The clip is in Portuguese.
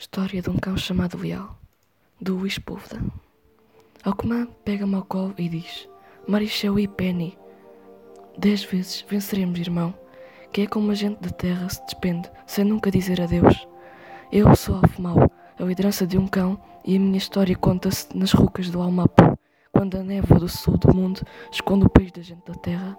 História de um cão chamado Leal, do Luís Púlveda. Alcumã pega-me ao colo e diz: Marichel e Penny, dez vezes venceremos, irmão, que é como a gente da terra se despende, sem nunca dizer adeus. Eu sou Alf Mau, a liderança de um cão, e a minha história conta-se nas rucas do Almapu, quando a névoa do sul do mundo esconde o país da gente da terra